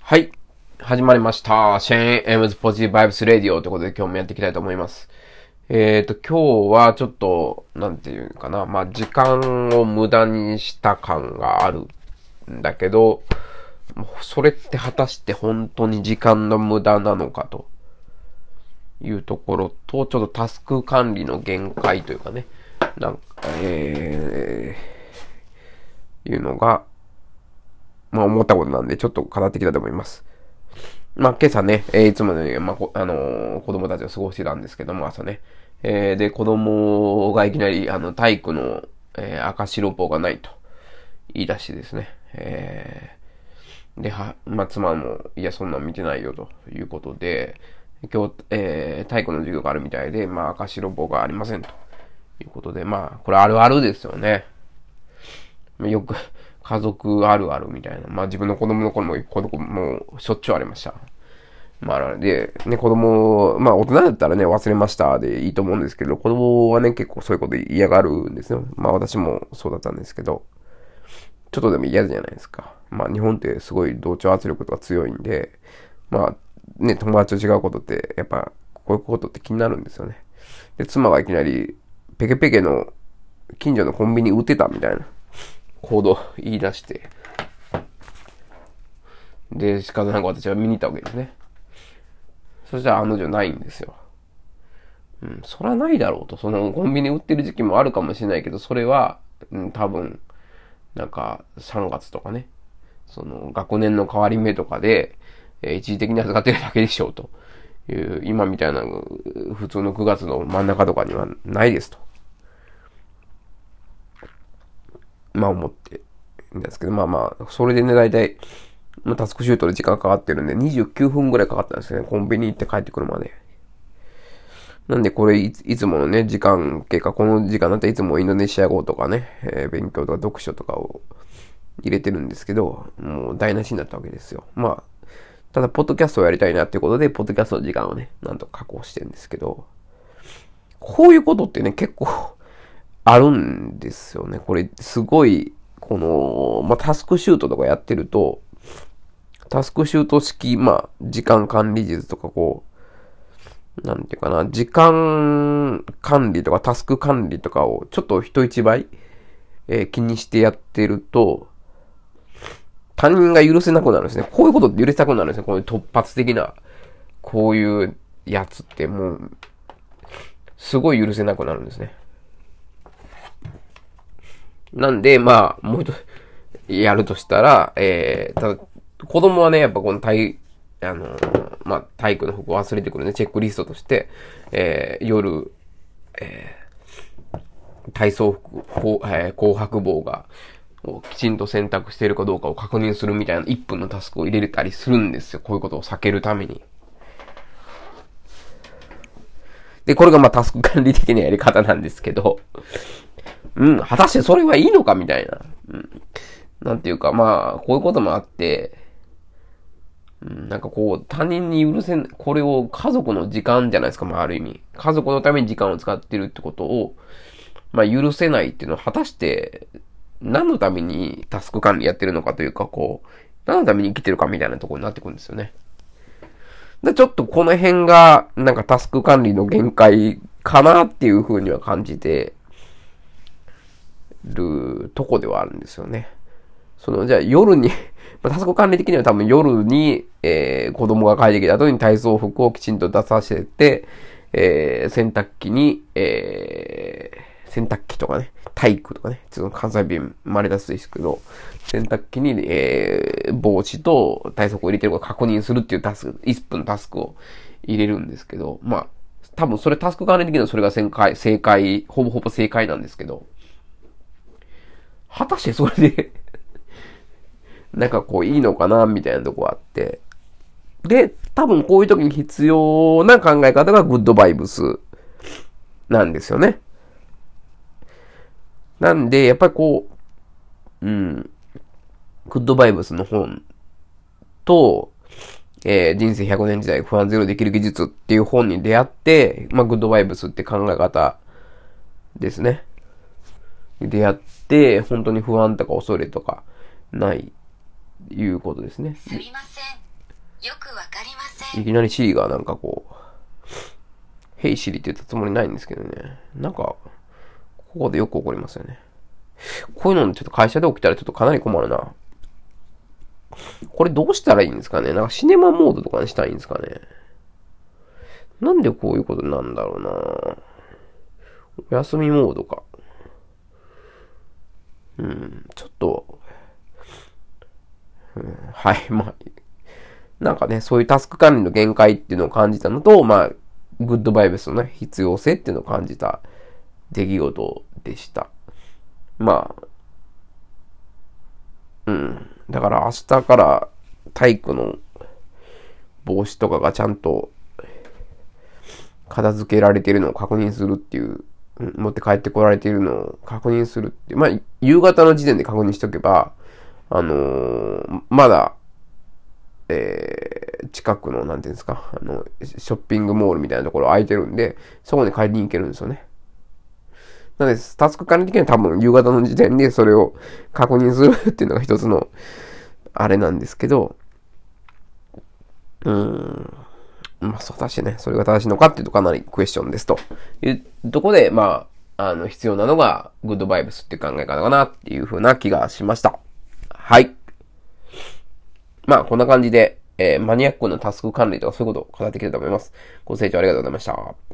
はい。始まりました。シェーン・エムズ・ポジティブ・バイブス・レディオということで今日もやっていきたいと思います。えっ、と、今日はちょっと、なんていうかな。まあ、時間を無駄にした感があるんだけど、それって果たして本当に時間の無駄なのかというところと、ちょっとタスク管理の限界というかね、なんか、えー、いうのが、まあ思ったことなんで、ちょっと語ってきたと思います。まあ今朝ね、えーいつものように、まあこ、あのー子供たちを過ごしてたんですけども、朝ね。えーで、子供がいきなり、あの、体育の、えー赤白棒がないと言い出してですね。えーで、は、まあ、妻も、いや、そんなん見てないよ、ということで、今日、えー体育の授業があるみたいで、まあ、赤白棒がありません、ということで、まあ、これあるあるですよね。よく、家族あるあるみたいな。まあ自分の子供の頃も、子供もしょっちゅうありました。まあ、で、ね、子供、まあ大人だったらね、忘れましたでいいと思うんですけど、子供はね、結構そういうこと嫌がるんですよ。まあ私もそうだったんですけど、ちょっとでも嫌じゃないですか。まあ日本ってすごい同調圧力とか強いんで、まあね、友達と違うことって、やっぱこういうことって気になるんですよね。で、妻がいきなり、ペケペケの近所のコンビニ売ってたみたいな。行動言い出して。で、仕方なく私は見に行ったわけですね。そしたら案の定ないんですよ。うん、そらないだろうと。そのコンビニ売ってる時期もあるかもしれないけど、それは、うん、多分、なんか3月とかね、その学年の変わり目とかで、えー一時的に預かってるだけでしょうという、今みたいな普通の9月の真ん中とかにはないですと。まあ思ってんですけど、まあまあ、それでね、大体、まあタスクシュートで時間かかってるんで、29分ぐらいかかったんですよね。コンビニ行って帰ってくるまで。なんでこれいつ、ものね、時間経過、この時間だったらいつもインドネシア語とかね、えー勉強とか読書とかを入れてるんですけど、もう台無しになったわけですよ。まあ、ただ、ポッドキャストをやりたいなっていうことで、ポッドキャストの時間をね、なんとか確保してるんですけど、こういうことってね、結構、あるんですよね。これ、すごい、この、まあ、タスクシュートとかやってると、タスクシュート式、まあ、時間管理術とかこう、なんていうかな、時間管理とかタスク管理とかをちょっと人一倍、えー気にしてやってると、他人が許せなくなるんですね。こういうことって許せなくなるんですね。こういう突発的な、こういうやつってもう、すごい許せなくなるんですね。なんで、まあ、もう一つ、やるとしたら、えー、ただ、子供はね、やっぱこの体、あのまあ、体育の服を忘れてくるね、チェックリストとして、えー、夜、えー、体操服、こうえー紅白棒が、をきちんと選択しているかどうかを確認するみたいな1分のタスクを入れたりするんですよ。こういうことを避けるために。で、これがまあタスク管理的なやり方なんですけど、うん、果たしてそれはいいのかみたいな。うん。なんていうか、まあ、こういうこともあって、うん、なんかこう、他人に許せん、これを家族の時間じゃないですか、まあある意味。家族のために時間を使ってるってことを、まあ許せないっていうのは果たして、何のためにタスク管理やってるのかというか、こう、何のために生きてるかみたいなところになってくるんですよね。で、ちょっとこの辺が、なんかタスク管理の限界かなっていう風には感じてるとこではあるんですよね。その、じゃあ夜に、まあタスク管理的には多分夜に、えー、子供が帰ってきた後に体操服をきちんと出させて、えー、洗濯機に、えー、洗濯機とかね、体育とかね、ちょっと関西弁生まれ出すですけど、洗濯機に、えー、帽子と体操服を入れてるか確認するっていうタスク、1分タスクを入れるんですけど、まあ、多分それタスク管理的にはそれが正解、正解、ほぼほぼ正解なんですけど、果たしてそれでなんかこういいのかなみたいなとこあって。で、多分こういう時に必要な考え方がグッドバイブスなんですよね。なんで、やっぱりこう、うん、グッドバイブスの本と、えー人生100年時代不安ゼロできる技術っていう本に出会って、まあ、グッドバイブスって考え方ですね。出会って、本当に不安とか恐れとかない、いうことですね。すみません。よくわかりません。いきなりシリがなんかこう、ヘイシリって言ったつもりないんですけどね。なんか、ここでよく起こりますよね。こういうのちょっと会社で起きたらちょっとかなり困るな。これどうしたらいいんですかね？なんかシネマモードとかにしたいんですかね？なんでこういうことなんだろうなお休みモードか。うん、ちょっと、うん、はい、まあ、なんかね、そういうタスク管理の限界っていうのを感じたのと、まあ、グッドバイブスのね、必要性っていうのを感じた出来事でした。まあ、うん。だから明日から体育の帽子とかがちゃんと片付けられてるのを確認するっていう、持って帰ってこられているのを確認するって。まあ、夕方の時点で確認しとけば、あのーまだ、えー近くの、なんていうんですか、あの、ショッピングモールみたいなところ空いてるんで、そこに帰りに行けるんですよね。なので、タスク管理的には多分夕方の時点でそれを確認するっていうのが一つの、あれなんですけど、うーん。まあ、そうだしね、それが正しいのかっていうとかなりクエスチョンですというとこで、まあ、あの、必要なのが、グッドバイブスっていう考え方かなっていう風な気がしました。はい。まあ、こんな感じで、えーマニアックなタスク管理とかそういうことを語ってきたと思います。ご清聴ありがとうございました。